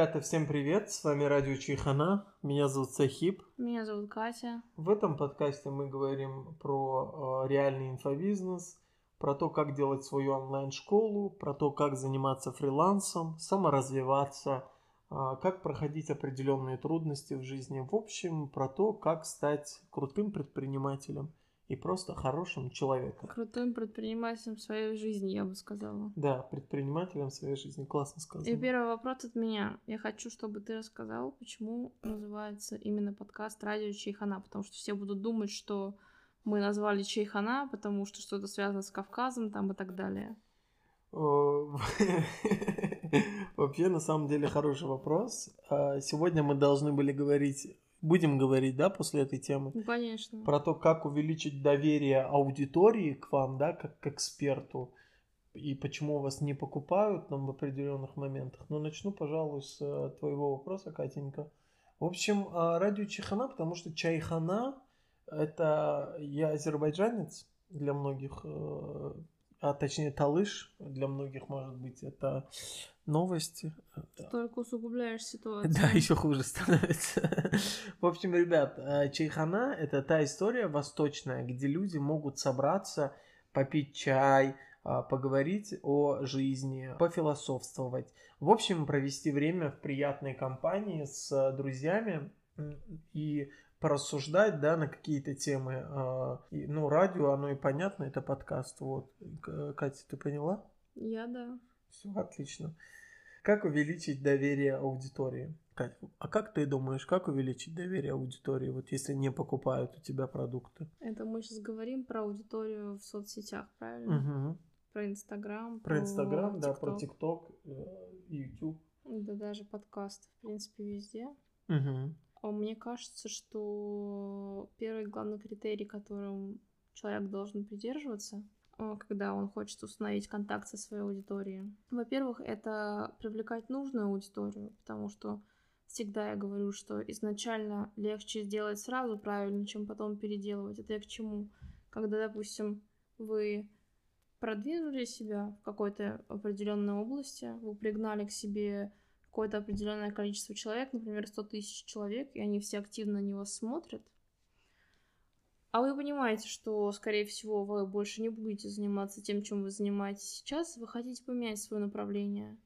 Ребята, всем привет! С вами радио Чайхана. Меня зовут Сахиб. Меня зовут Катя. В этом подкасте мы говорим про э, реальный инфобизнес, про то, как делать свою онлайн-школу, про то, как заниматься фрилансом, саморазвиваться, э, как проходить определенные трудности в жизни. В общем, про то, как стать крутым предпринимателем и просто хорошим человеком. Крутым предпринимателем своей жизни, я бы сказала. Да, предпринимателем своей жизни. Классно сказано. И первый вопрос от меня. Я хочу, чтобы ты рассказал, почему называется именно подкаст «Радио Чайхана», потому что все будут думать, что мы назвали Чайхана, потому что что-то связано с Кавказом там и так далее. Вообще, на самом деле, хороший вопрос. А, сегодня мы должны были говорить будем говорить, да, после этой темы? Ну, конечно. Про то, как увеличить доверие аудитории к вам, да, как к эксперту, и почему вас не покупают там в определенных моментах. Но начну, пожалуй, с э, твоего вопроса, Катенька. В общем, а, радио Чайхана, потому что Чайхана – это я азербайджанец для многих, э, а точнее талыш для многих, может быть, это новости. Только усугубляешь ситуацию. Да, еще хуже становится. В общем, ребят, э, чайхана – это та история восточная, где люди могут собраться, попить чай, э, поговорить о жизни, пофилософствовать. В общем, провести время в приятной компании с друзьями и порассуждать, да, на какие-то темы. Э, ну, радио, оно и понятно, это подкаст. Вот. Катя, ты поняла? Я да. Все отлично. Как увеличить доверие аудитории? Кать, а как ты думаешь, как увеличить доверие аудитории, вот если не покупают у тебя продукты? Это мы сейчас говорим про аудиторию в соцсетях, правильно? Угу. Про Инстаграм. Про Инстаграм, да, про ТикТок, Ютуб. Да даже подкасты, в принципе, везде. Угу. Мне кажется, что первый главный критерий, которым человек должен придерживаться, Э, когда он хочет установить контакт со своей аудиторией. Во-первых, это привлекать нужную аудиторию, потому что всегда я говорю, что изначально легче сделать сразу правильно, чем потом переделывать. Это я к чему? Когда, допустим, вы продвинули себя в какой-то определенной области, вы пригнали к себе какое-то определенное количество человек, например, 100 тысяч человек, и они все активно на него смотрят, а вы понимаете, что, скорее всего, вы больше не будете заниматься тем, чем вы занимаетесь сейчас, вы хотите поменять свое направление.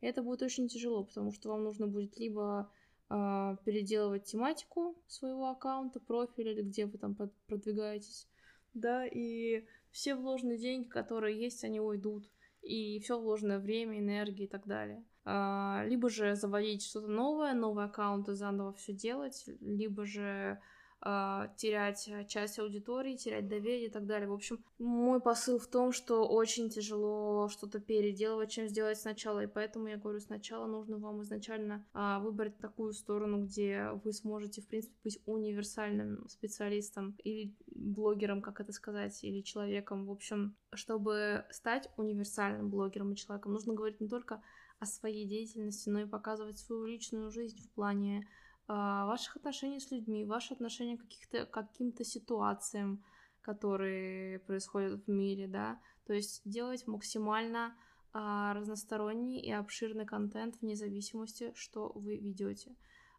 И это будет очень тяжело, потому что вам нужно будет либо э, переделывать тематику своего аккаунта, профиля, или где вы там продвигаетесь, да, и все вложенные деньги, которые есть, они уйдут, и все вложенное время, энергия и так далее. А, либо же заводить что-то новое, новые аккаунты заново все делать, либо же а, терять э, часть аудитории, терять доверие и так далее. В общем, мой посыл в том, что очень тяжело что-то переделывать, чем сделать сначала, и поэтому я говорю, сначала нужно вам изначально а, выбрать такую сторону, где вы сможете, в принципе, быть универсальным специалистом или блогером, как это сказать, или человеком. В общем, чтобы стать универсальным блогером и человеком, нужно говорить не только о своей деятельности, но и показывать свою личную жизнь в плане ваших отношений с людьми, ваше отношение к каких-то, каким-то ситуациям, которые происходят в мире, да, то есть делать максимально а, разносторонний и обширный контент вне зависимости, что вы ведете.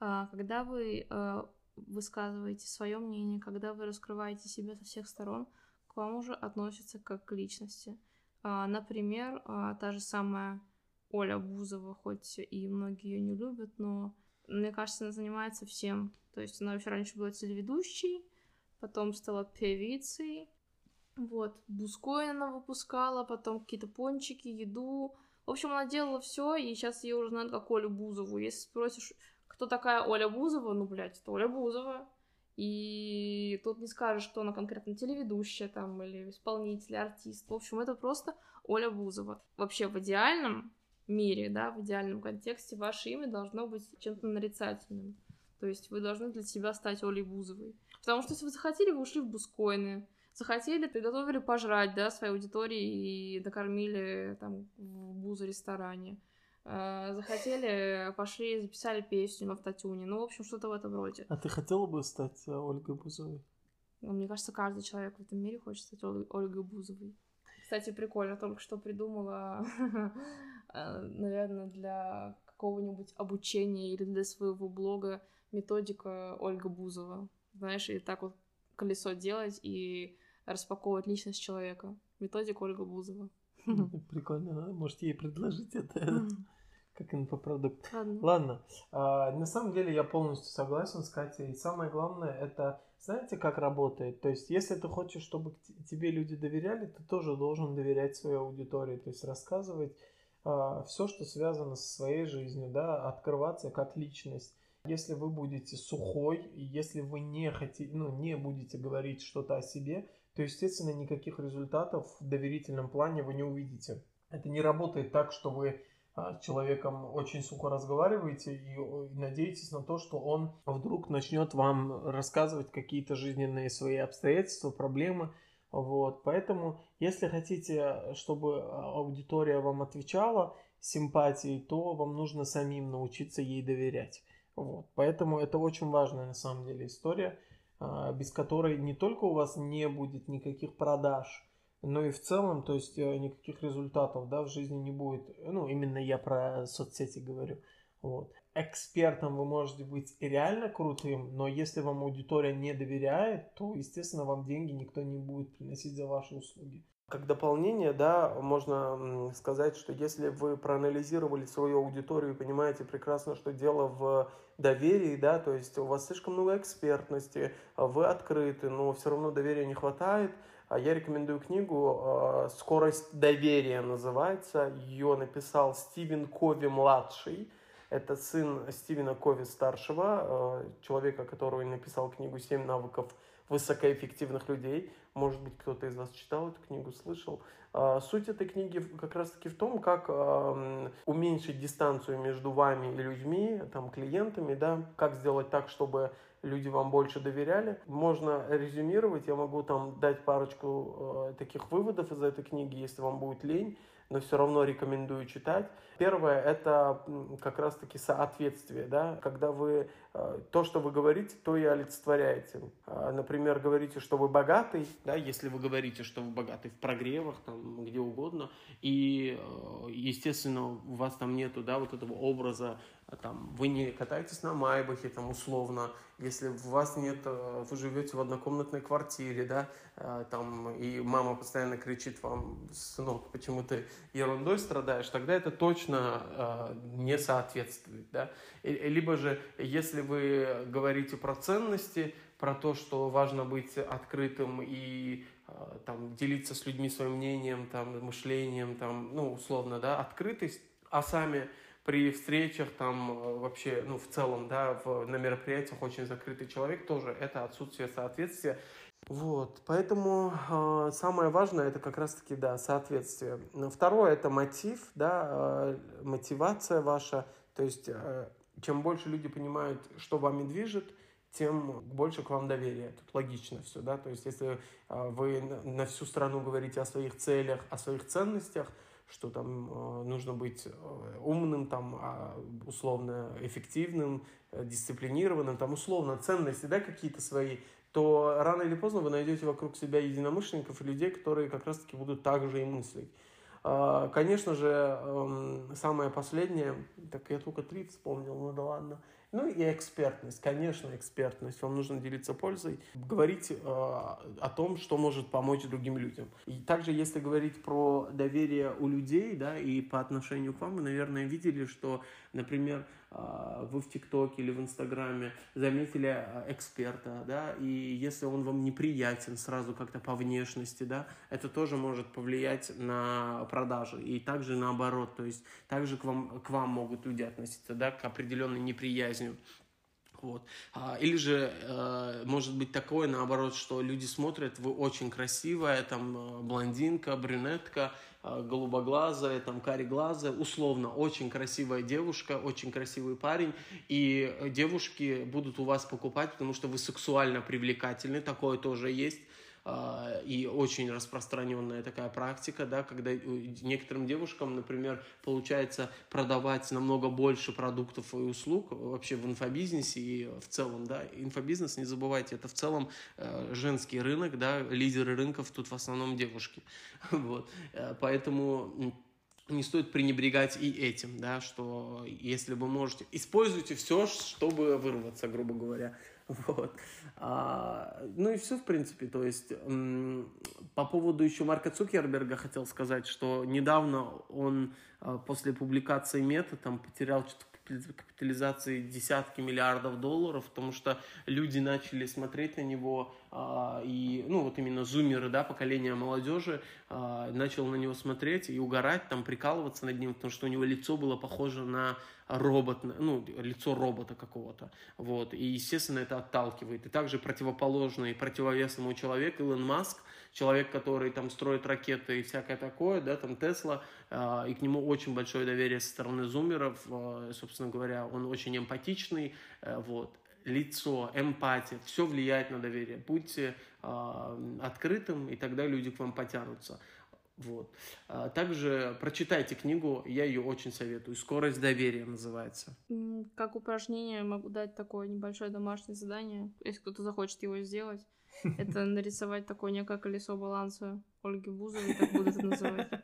А, когда вы а, высказываете свое мнение, когда вы раскрываете себя со всех сторон, к вам уже относятся как к личности. А, например, а, та же самая Оля Бузова, хоть и многие ее не любят, но мне кажется, она занимается всем. То есть она вообще раньше была телеведущей, потом стала певицей. Вот, Бускоин она выпускала, потом какие-то пончики, еду. В общем, она делала все, и сейчас ее уже знают как Олю Бузову. Если спросишь, кто такая Оля Бузова, ну, блядь, это Оля Бузова. И тут не скажешь, что она конкретно телеведущая там, или исполнитель, артист. В общем, это просто Оля Бузова. Вообще, в идеальном мире, да, в идеальном контексте, ваше имя должно быть чем-то нарицательным. То есть вы должны для себя стать Олей Бузовой. Потому что если вы захотели, вы ушли в Бускоины, захотели, приготовили пожрать, да, своей аудитории и накормили там в Буза-ресторане. А, захотели, пошли, записали песню на автотюне. Ну, в общем, что-то в этом роде. А ты хотела бы стать э, Ольгой Бузовой? Ну, мне кажется, каждый человек в этом мире хочет стать Ольгой Бузовой. Кстати, прикольно, только что придумала, э, наверное, для какого-нибудь обучения или для своего блога методика Ольга Бузова. Знаешь, и так вот колесо делать и распаковывать личность человека. Методика Ольга Бузова. Прикольно, да? Можете ей предложить это как инфопродукт. Ладно. Ладно. А, на самом деле я полностью согласен с Катей. И самое главное, это знаете, как работает? То есть, если ты хочешь, чтобы тебе люди доверяли, ты тоже должен доверять своей аудитории. То есть, рассказывать все, что связано со своей жизнью, да, открываться как личность. Если вы будете сухой, если вы не хотите, ну, не будете говорить что-то о себе, то, естественно, никаких результатов в доверительном плане вы не увидите. Это не работает так, что вы а, с человеком очень сухо разговариваете и надеетесь на то, что он вдруг начнет вам рассказывать какие-то жизненные свои обстоятельства, проблемы. Вот. Поэтому, если хотите, чтобы аудитория вам отвечала симпатией, то вам нужно самим научиться ей доверять. Вот. Поэтому это очень важная на самом деле история, а, без которой не только у вас не будет никаких продаж, но и в целом, то есть э, никаких результатов да, в жизни не будет. Ну, именно я про соцсети говорю. Вот. Экспертом вы можете быть реально крутым, но если вам аудитория не доверяет, то, естественно, вам деньги никто не будет приносить за ваши услуги. Как дополнение, да, можно сказать, что если вы проанализировали свою аудиторию и понимаете прекрасно, что дело в доверии, да, то есть у вас слишком много экспертности, вы открыты, но все равно доверия не хватает, а я рекомендую книгу а, «Скорость доверия» называется. Ее написал Стивен Кови-младший. Это сын Стивена Кови-старшего, а, человека, который написал книгу «Семь навыков высокоэффективных людей». Может быть, кто-то из вас читал эту книгу, слышал. Суть этой книги как раз-таки в том, как уменьшить дистанцию между вами и людьми, там, клиентами, да, как сделать так, чтобы люди вам больше доверяли. Можно резюмировать, я могу там дать парочку э, таких выводов из этой книги, если вам будет лень, но все равно рекомендую читать. Первое – это как раз-таки соответствие, да, когда вы э, то, что вы говорите, то и олицетворяете. Э, например, говорите, что вы богатый, да, если вы говорите, что вы богатый в прогревах, там, где угодно, и, э, естественно, у вас там нету, да, вот этого образа а там, вы не катаетесь на Майбахе, там, условно, если у вас нет, э, вы живете в однокомнатной квартире, да, э, там, и мама постоянно кричит вам, сынок, почему ты ерундой страдаешь, тогда это точно э, не соответствует, да. Либо же, если вы говорите про ценности, про то, что важно быть открытым и там, делиться с людьми своим мнением, там, мышлением, там, ну, условно, да, открытость, а сами при встречах там э, вообще, ну, в целом, да, в, на мероприятиях очень закрытый человек тоже это отсутствие соответствия. Вот, поэтому э, самое важное это как раз-таки, да, соответствие. Второе это мотив, да, э, мотивация ваша, то есть э, чем больше люди понимают, что вами движет, тем больше к вам доверия. Тут логично все, да, то есть если э, вы на всю страну говорите о своих целях, о своих ценностях, что там э, нужно быть э, умным, там, а, условно эффективным, э, дисциплинированным, там, условно ценности, да, какие-то свои, то рано или поздно вы найдете вокруг себя единомышленников и людей, которые как раз-таки будут так же и мыслить. А, конечно же, эм, самое последнее, так я только 30 вспомнил, ну да ладно, ну и экспертность, конечно, экспертность. Вам нужно делиться пользой, говорить э, о том, что может помочь другим людям. И также, если говорить про доверие у людей, да, и по отношению к вам, вы, наверное, видели, что, например, вы в ТикТоке или в Инстаграме заметили э, эксперта, да, и если он вам неприятен сразу как-то по внешности, да, это тоже может повлиять на продажи. И также наоборот, то есть также к вам, к вам могут люди относиться, да, к определенной неприязни жизнью. Вот. А, или же э, может быть такое, наоборот, что люди смотрят, вы очень красивая, там, э, блондинка, брюнетка, э, голубоглазая, там, кареглазая, условно, очень красивая девушка, очень красивый парень, и девушки будут у вас покупать, потому что вы сексуально привлекательны, такое тоже есть. А, и очень распространенная такая практика, да, когда некоторым девушкам, например, получается продавать намного больше продуктов и услуг вообще в инфобизнесе и в целом, да, инфобизнес, не забывайте, это в целом э, женский рынок, да, лидеры рынков тут в основном девушки, вот, э, поэтому не стоит пренебрегать и этим, да, что если вы можете, используйте все, чтобы вырваться, грубо говоря. Вот. А, ну и все, в принципе. То есть, по поводу еще Марка Цукерберга хотел сказать, что недавно он а, после публикации мета там потерял что-то капитализации десятки миллиардов долларов, потому что люди начали смотреть на него, и, ну, вот именно зумеры, да, поколение молодежи, э, начал на него смотреть и угорать, там, прикалываться над ним, потому что у него лицо было похоже на робот, ну, лицо робота какого-то, вот, и, естественно, это отталкивает. И также противоположный, противовес ему человек, Илон Маск, человек, который там строит ракеты и всякое такое, да, там Тесла, э, и к нему очень большое доверие со стороны зумеров, собственно говоря, он очень эмпатичный, э, вот, лицо, эмпатия, все влияет на доверие. Будьте э, открытым, и тогда люди к вам потянутся. Вот. А также прочитайте книгу, я ее очень советую. «Скорость доверия» называется. Как упражнение могу дать такое небольшое домашнее задание, если кто-то захочет его сделать. Это нарисовать такое некое колесо баланса Ольги Бузовой, так буду это называть.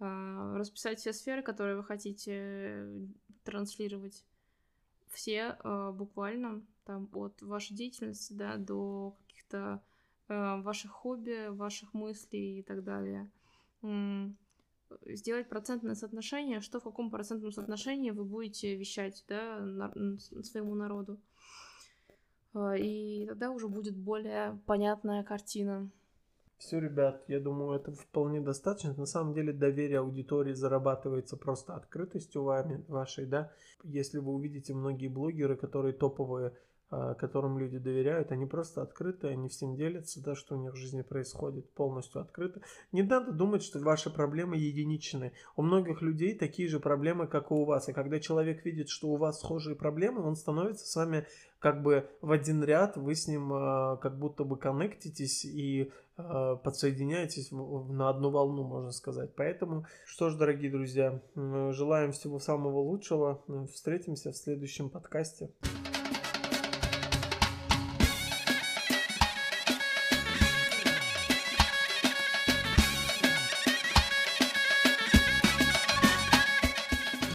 А, расписать все сферы, которые вы хотите транслировать. Все а, буквально, там, от вашей деятельности, да, до каких-то Э, ваших хобби, ваших мыслей и так далее. Сделать процентное соотношение, что в каком процентном соотношении вы будете вещать да, на, своему народу. Э, и тогда уже будет более понятная картина. Все, ребят, я думаю, это вполне достаточно. На самом деле доверие аудитории зарабатывается просто открытостью вами, вашей, да. Если вы увидите многие блогеры, которые топовые которым люди доверяют, они просто открыты, они всем делятся, да, что у них в жизни происходит, полностью открыто. Не надо думать, что ваши проблемы единичны. У многих людей такие же проблемы, как и у вас. И когда человек видит, что у вас схожие проблемы, он становится с вами как бы в один ряд, вы с ним э, как будто бы коннектитесь и э, подсоединяетесь в, на одну волну, можно сказать. Поэтому, что ж, дорогие друзья, желаем всего самого лучшего. Встретимся в следующем подкасте.